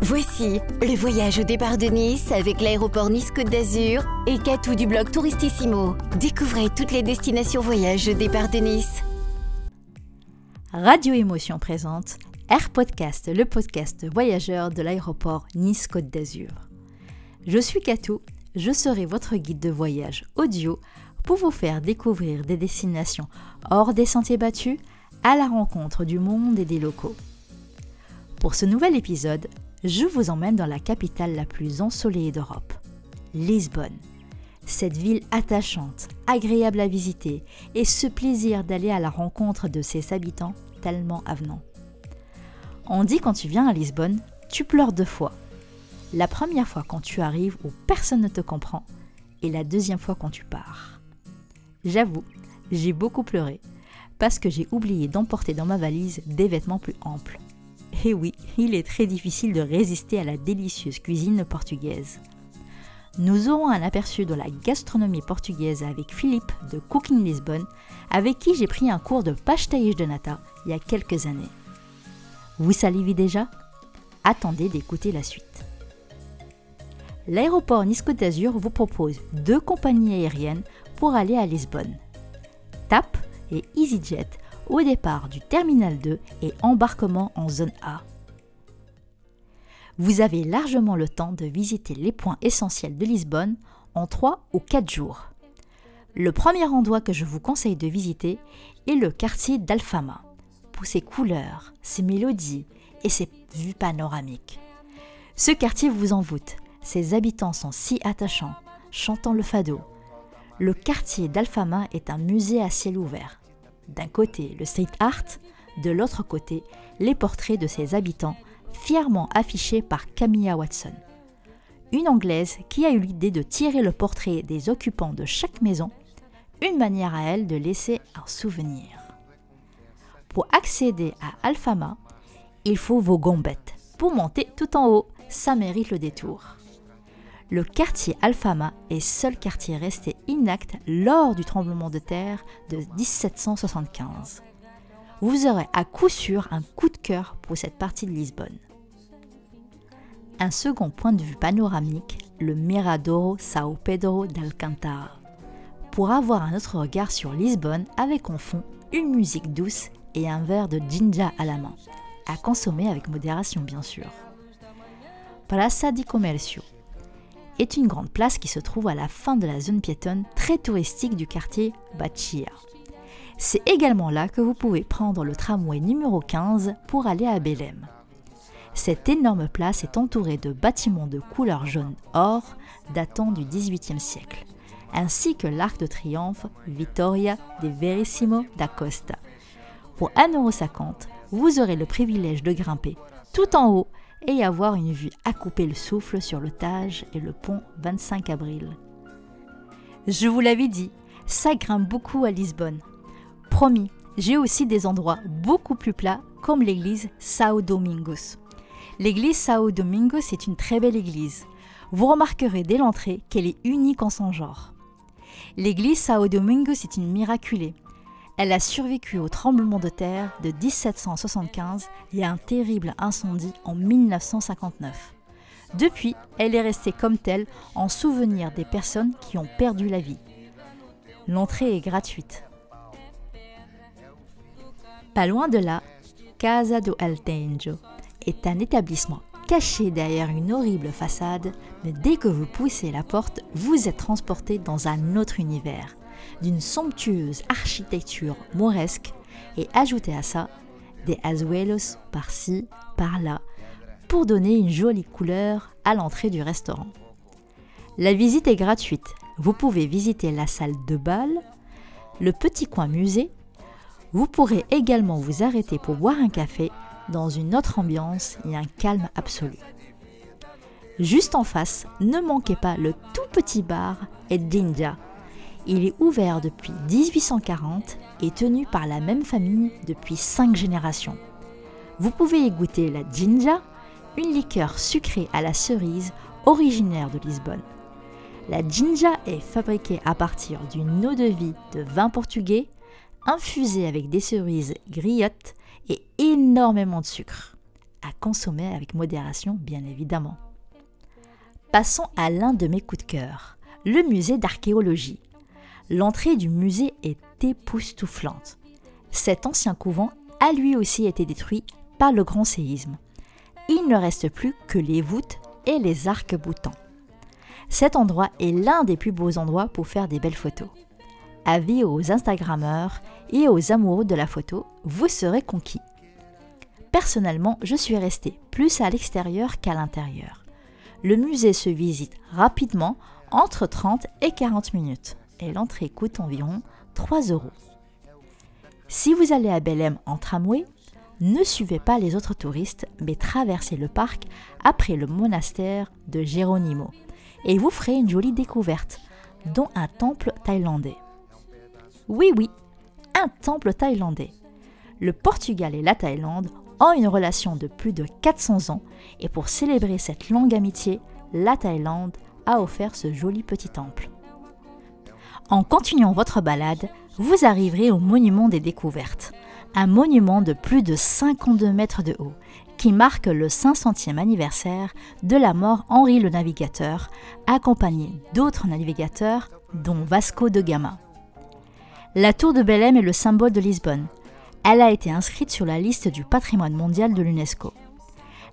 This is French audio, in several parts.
Voici le voyage au départ de Nice avec l'aéroport Nice-Côte d'Azur et Catou du blog Touristissimo. Découvrez toutes les destinations voyage au départ de Nice. Radio Émotion présente Air Podcast, le podcast voyageur de l'aéroport Nice-Côte d'Azur. Je suis Catou, je serai votre guide de voyage audio pour vous faire découvrir des destinations hors des sentiers battus à la rencontre du monde et des locaux. Pour ce nouvel épisode, je vous emmène dans la capitale la plus ensoleillée d'Europe, Lisbonne. Cette ville attachante, agréable à visiter et ce plaisir d'aller à la rencontre de ses habitants tellement avenants. On dit quand tu viens à Lisbonne, tu pleures deux fois. La première fois quand tu arrives où personne ne te comprend et la deuxième fois quand tu pars. J'avoue, j'ai beaucoup pleuré parce que j'ai oublié d'emporter dans ma valise des vêtements plus amples. Et oui, il est très difficile de résister à la délicieuse cuisine portugaise. Nous aurons un aperçu de la gastronomie portugaise avec Philippe de Cooking Lisbonne, avec qui j'ai pris un cours de pastéis de nata il y a quelques années. Vous salivez déjà? Attendez d'écouter la suite. L'aéroport Nice-Côte d'Azur vous propose deux compagnies aériennes pour aller à Lisbonne. TAP et EasyJet au départ du Terminal 2 et embarquement en zone A. Vous avez largement le temps de visiter les points essentiels de Lisbonne en 3 ou 4 jours. Le premier endroit que je vous conseille de visiter est le quartier d'Alfama, pour ses couleurs, ses mélodies et ses vues panoramiques. Ce quartier vous envoûte, ses habitants sont si attachants, chantant le fado. Le quartier d'Alfama est un musée à ciel ouvert, d'un côté le street art, de l'autre côté les portraits de ses habitants, fièrement affichés par Camilla Watson. Une Anglaise qui a eu l'idée de tirer le portrait des occupants de chaque maison, une manière à elle de laisser un souvenir. Pour accéder à Alfama, il faut vos gombettes. Pour monter tout en haut, ça mérite le détour le quartier Alfama est seul quartier resté inacte lors du tremblement de terre de 1775. Vous aurez à coup sûr un coup de cœur pour cette partie de Lisbonne. Un second point de vue panoramique, le Miradoro Sao Pedro d'Alcantara. Pour avoir un autre regard sur Lisbonne avec en fond une musique douce et un verre de ginja à la main, à consommer avec modération bien sûr. Praça di Comércio, est une grande place qui se trouve à la fin de la zone piétonne très touristique du quartier Bachia. C'est également là que vous pouvez prendre le tramway numéro 15 pour aller à Belém. Cette énorme place est entourée de bâtiments de couleur jaune-or datant du XVIIIe siècle, ainsi que l'arc de triomphe Vittoria de Verissimo da Costa. Pour 1,50€, vous aurez le privilège de grimper tout en haut et avoir une vue à couper le souffle sur le Tage et le pont 25 avril. Je vous l'avais dit, ça grimpe beaucoup à Lisbonne. Promis, j'ai aussi des endroits beaucoup plus plats comme l'église Sao Domingos. L'église Sao Domingos est une très belle église. Vous remarquerez dès l'entrée qu'elle est unique en son genre. L'église Sao Domingos est une miraculée. Elle a survécu au tremblement de terre de 1775 et à un terrible incendie en 1959. Depuis, elle est restée comme telle en souvenir des personnes qui ont perdu la vie. L'entrée est gratuite. Pas loin de là, Casa do Altenjo est un établissement caché derrière une horrible façade, mais dès que vous poussez la porte, vous êtes transporté dans un autre univers d'une somptueuse architecture mauresque et ajouter à ça des azuelos par-ci, par-là, pour donner une jolie couleur à l'entrée du restaurant. La visite est gratuite. Vous pouvez visiter la salle de bal, le petit coin musée. Vous pourrez également vous arrêter pour boire un café dans une autre ambiance et un calme absolu. Juste en face, ne manquez pas le tout petit bar Edinja il est ouvert depuis 1840 et tenu par la même famille depuis 5 générations. Vous pouvez y goûter la ginja, une liqueur sucrée à la cerise originaire de Lisbonne. La ginja est fabriquée à partir d'une eau de vie de vin portugais, infusée avec des cerises griottes et énormément de sucre. à consommer avec modération bien évidemment. Passons à l'un de mes coups de cœur, le musée d'archéologie. L'entrée du musée est époustouflante. Cet ancien couvent a lui aussi été détruit par le grand séisme. Il ne reste plus que les voûtes et les arcs-boutants. Cet endroit est l'un des plus beaux endroits pour faire des belles photos. Avis aux Instagrammeurs et aux amoureux de la photo, vous serez conquis. Personnellement, je suis resté plus à l'extérieur qu'à l'intérieur. Le musée se visite rapidement entre 30 et 40 minutes et l'entrée coûte environ 3 euros. Si vous allez à Belém en tramway, ne suivez pas les autres touristes, mais traversez le parc après le monastère de Geronimo et vous ferez une jolie découverte, dont un temple thaïlandais. Oui, oui, un temple thaïlandais. Le Portugal et la Thaïlande ont une relation de plus de 400 ans et pour célébrer cette longue amitié, la Thaïlande a offert ce joli petit temple. En continuant votre balade, vous arriverez au monument des découvertes, un monument de plus de 52 mètres de haut qui marque le 500e anniversaire de la mort Henri le Navigateur, accompagné d'autres navigateurs, dont Vasco de Gama. La tour de Belém est le symbole de Lisbonne. Elle a été inscrite sur la liste du patrimoine mondial de l'UNESCO.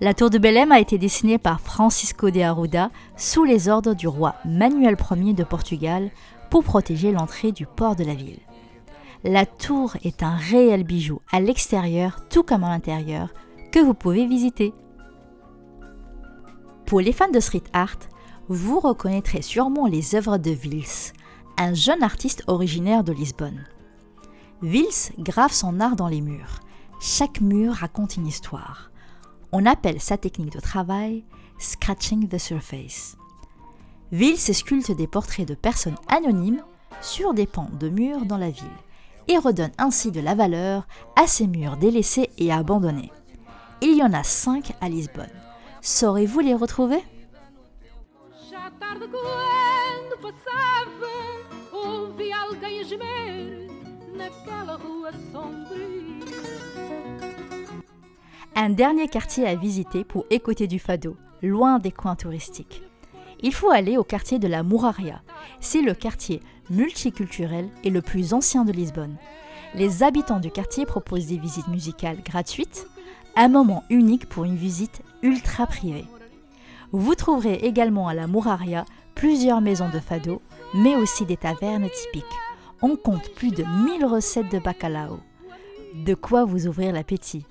La tour de Belém a été dessinée par Francisco de Arruda sous les ordres du roi Manuel Ier de Portugal pour protéger l'entrée du port de la ville. La tour est un réel bijou à l'extérieur tout comme à l'intérieur que vous pouvez visiter. Pour les fans de street art, vous reconnaîtrez sûrement les œuvres de Vils, un jeune artiste originaire de Lisbonne. Vils grave son art dans les murs. Chaque mur raconte une histoire. On appelle sa technique de travail scratching the surface. Vils sculpte des portraits de personnes anonymes sur des pans de murs dans la ville et redonne ainsi de la valeur à ces murs délaissés et abandonnés. Il y en a cinq à Lisbonne. Saurez-vous les retrouver? Un dernier quartier à visiter pour écouter du fado, loin des coins touristiques. Il faut aller au quartier de la Mouraria. C'est le quartier multiculturel et le plus ancien de Lisbonne. Les habitants du quartier proposent des visites musicales gratuites, un moment unique pour une visite ultra privée. Vous trouverez également à la Mouraria plusieurs maisons de fado, mais aussi des tavernes typiques. On compte plus de 1000 recettes de bacalao. De quoi vous ouvrir l'appétit.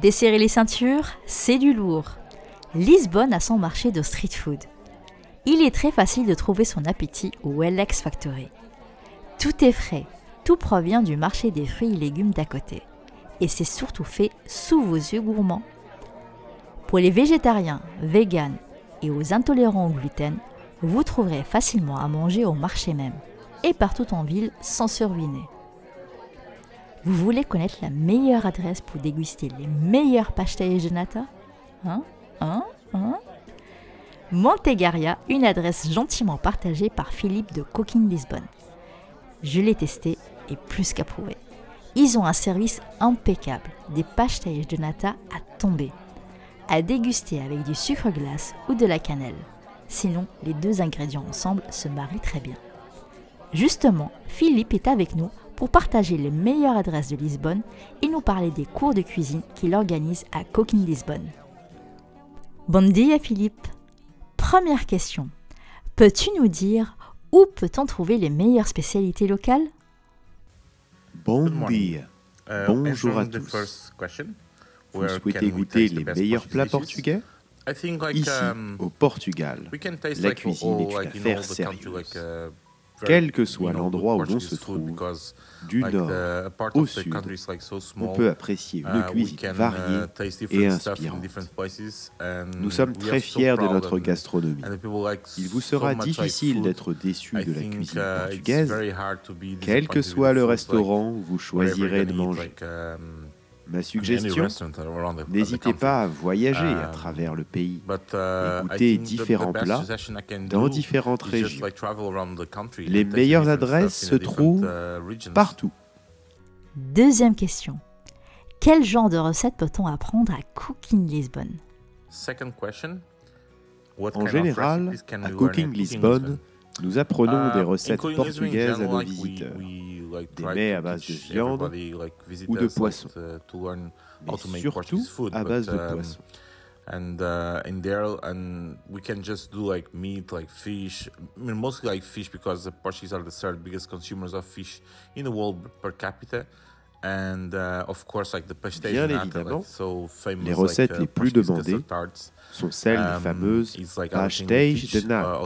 Desserrer les ceintures, c'est du lourd. Lisbonne a son marché de street food il est très facile de trouver son appétit au LX Factory. Tout est frais, tout provient du marché des fruits et légumes d'à côté. Et c'est surtout fait sous vos yeux gourmands. Pour les végétariens, véganes et aux intolérants au gluten, vous trouverez facilement à manger au marché même et partout en ville sans se ruiner. Vous voulez connaître la meilleure adresse pour déguster les meilleurs pastéis de nata Hein Hein Hein Montegaria, une adresse gentiment partagée par Philippe de Cooking Lisbonne. Je l'ai testé et plus qu'approuvé. Ils ont un service impeccable, des pastéis de nata à tomber, à déguster avec du sucre glace ou de la cannelle. Sinon, les deux ingrédients ensemble se marient très bien. Justement, Philippe est avec nous pour partager les meilleures adresses de Lisbonne et nous parler des cours de cuisine qu'il organise à Cooking Lisbonne. Bon dia Philippe Première question. Peux-tu nous dire où peut-on trouver les meilleures spécialités locales? Bon dia. Uh, Bonjour à tous. Vous souhaitez goûter les meilleurs plats portugais? Ici, um, au Portugal, la cuisine est une affaire sérieuse. Quel que soit l'endroit où l'on se trouve, du nord au sud, on peut apprécier une uh, cuisine uh, variée et inspirante. Nous sommes très fiers de notre gastronomie. Il vous sera difficile d'être déçu de la cuisine uh, portugaise. Quel que soit le restaurant où vous choisirez de manger. Ma suggestion, n'hésitez pas à voyager à um, travers le pays, goûter différents plats dans différentes régions. Les meilleures adresses se trouvent uh, partout. Deuxième question. Quel genre de recette peut-on apprendre à Cooking Lisbon En général, à Cooking Lisbon, nous apprenons des um, recettes portugaises à nos visiteurs des mets à base de viande ou de poisson, mais surtout à base de um, poisson. and uh, in there and we can just do like meat like fish I mean mostly like fish because the Portuguese are the third biggest consumers of fish in the world per capita. And uh, of course like the Bien évidemment, like, so famous, les recettes like, uh, les plus demandées sont celles um, des fameuses like pastéis de nata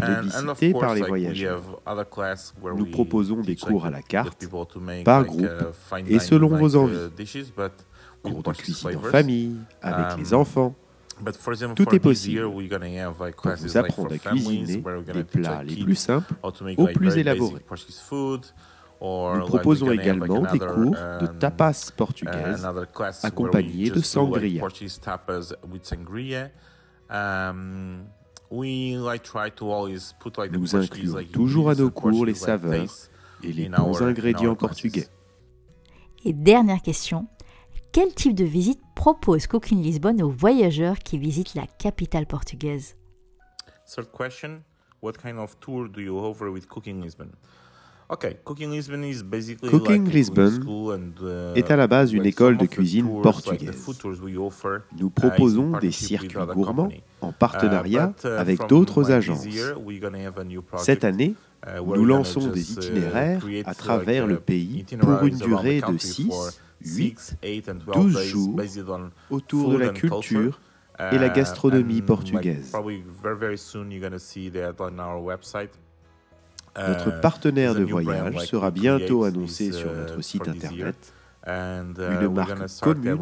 plébiscité par les voyageurs. Nous proposons des cours à la carte, par groupe uh, et selon vos envies. Cours de cuisine en famille, avec les um, enfants. Tout est possible. Pour vous apprendre à cuisiner des plats les plus simples aux plus élaborés. Nous proposons également des cours de um, tapas portugaise accompagnés de sangria. Nous incluons toujours à nos cours les saveurs et les bons ingrédients portugais. Et dernière question, quel type de visite propose Cooking Lisbonne aux voyageurs qui visitent la capitale portugaise? Third question, what kind of tour do you offer with Cooking Lisbon? Cooking Lisbon, uh, est à la base une école de cuisine portugaise. Nous uh, proposons des circuits gourmands en partenariat uh, avec d'autres agences. Cette année, nous lançons des itinéraires à travers le pays pour une durée de 6, 8, 12 jours autour de la culture et la gastronomie portugaise. Notre euh, partenaire de voyage sera bientôt annoncé sur notre uh, site internet, uh, une marque commune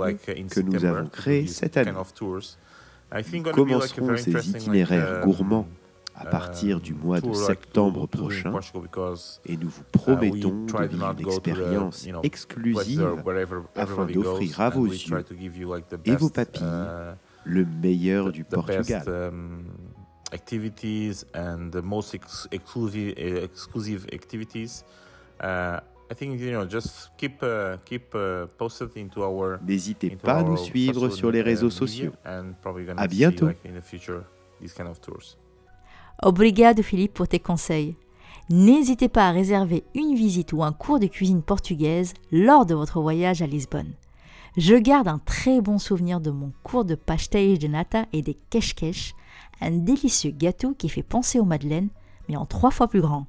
que nous avons créée cette année. Nous commencerons ces itinéraires um, gourmands à partir du mois de septembre prochain et nous vous uh, promettons de vivre une expérience exclusive afin d'offrir à vos yeux et vos papilles le meilleur du Portugal. Activities and the most ex exclusive uh, exclusive activities. Uh, I think you know just keep uh, keep uh, posted into our. N'hésitez pas à nous suivre sur les réseaux sociaux. À bientôt. like, in the future, these kind of tours. Obrigado Philippe pour tes conseils. N'hésitez pas à réserver une visite ou un cours de cuisine portugaise lors de votre voyage à Lisbonne. Je garde un très bon souvenir de mon cours de pastéis de nata et des queches un délicieux gâteau qui fait penser aux madeleines, mais en trois fois plus grand.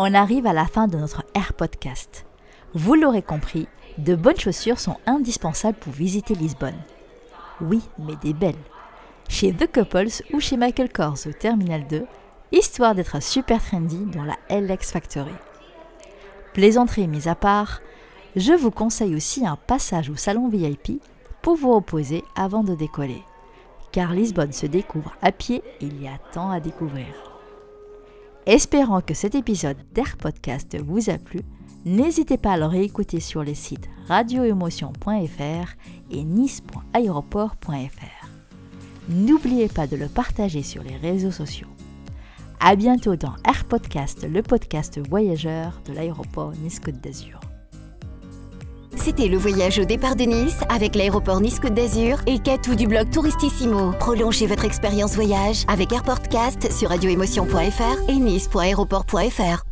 On arrive à la fin de notre Air Podcast. Vous l'aurez compris, de bonnes chaussures sont indispensables pour visiter Lisbonne. Oui, mais des belles chez The Couples ou chez Michael Kors au Terminal 2, histoire d'être super trendy dans la LX Factory. Plaisanterie mise à part, je vous conseille aussi un passage au salon VIP pour vous reposer avant de décoller. Car Lisbonne se découvre à pied et il y a tant à découvrir. Espérant que cet épisode d'Air Podcast vous a plu, n'hésitez pas à le réécouter sur les sites radioémotion.fr et nice.aéroport.fr. N'oubliez pas de le partager sur les réseaux sociaux. À bientôt dans Air Podcast, le podcast voyageur de l'aéroport Nice-Côte d'Azur. C'était le voyage au départ de Nice avec l'aéroport Nice-Côte d'Azur et Katou du blog Touristissimo. Prolongez votre expérience voyage avec AirPodcast sur radioémotion.fr et nice.aéroport.fr.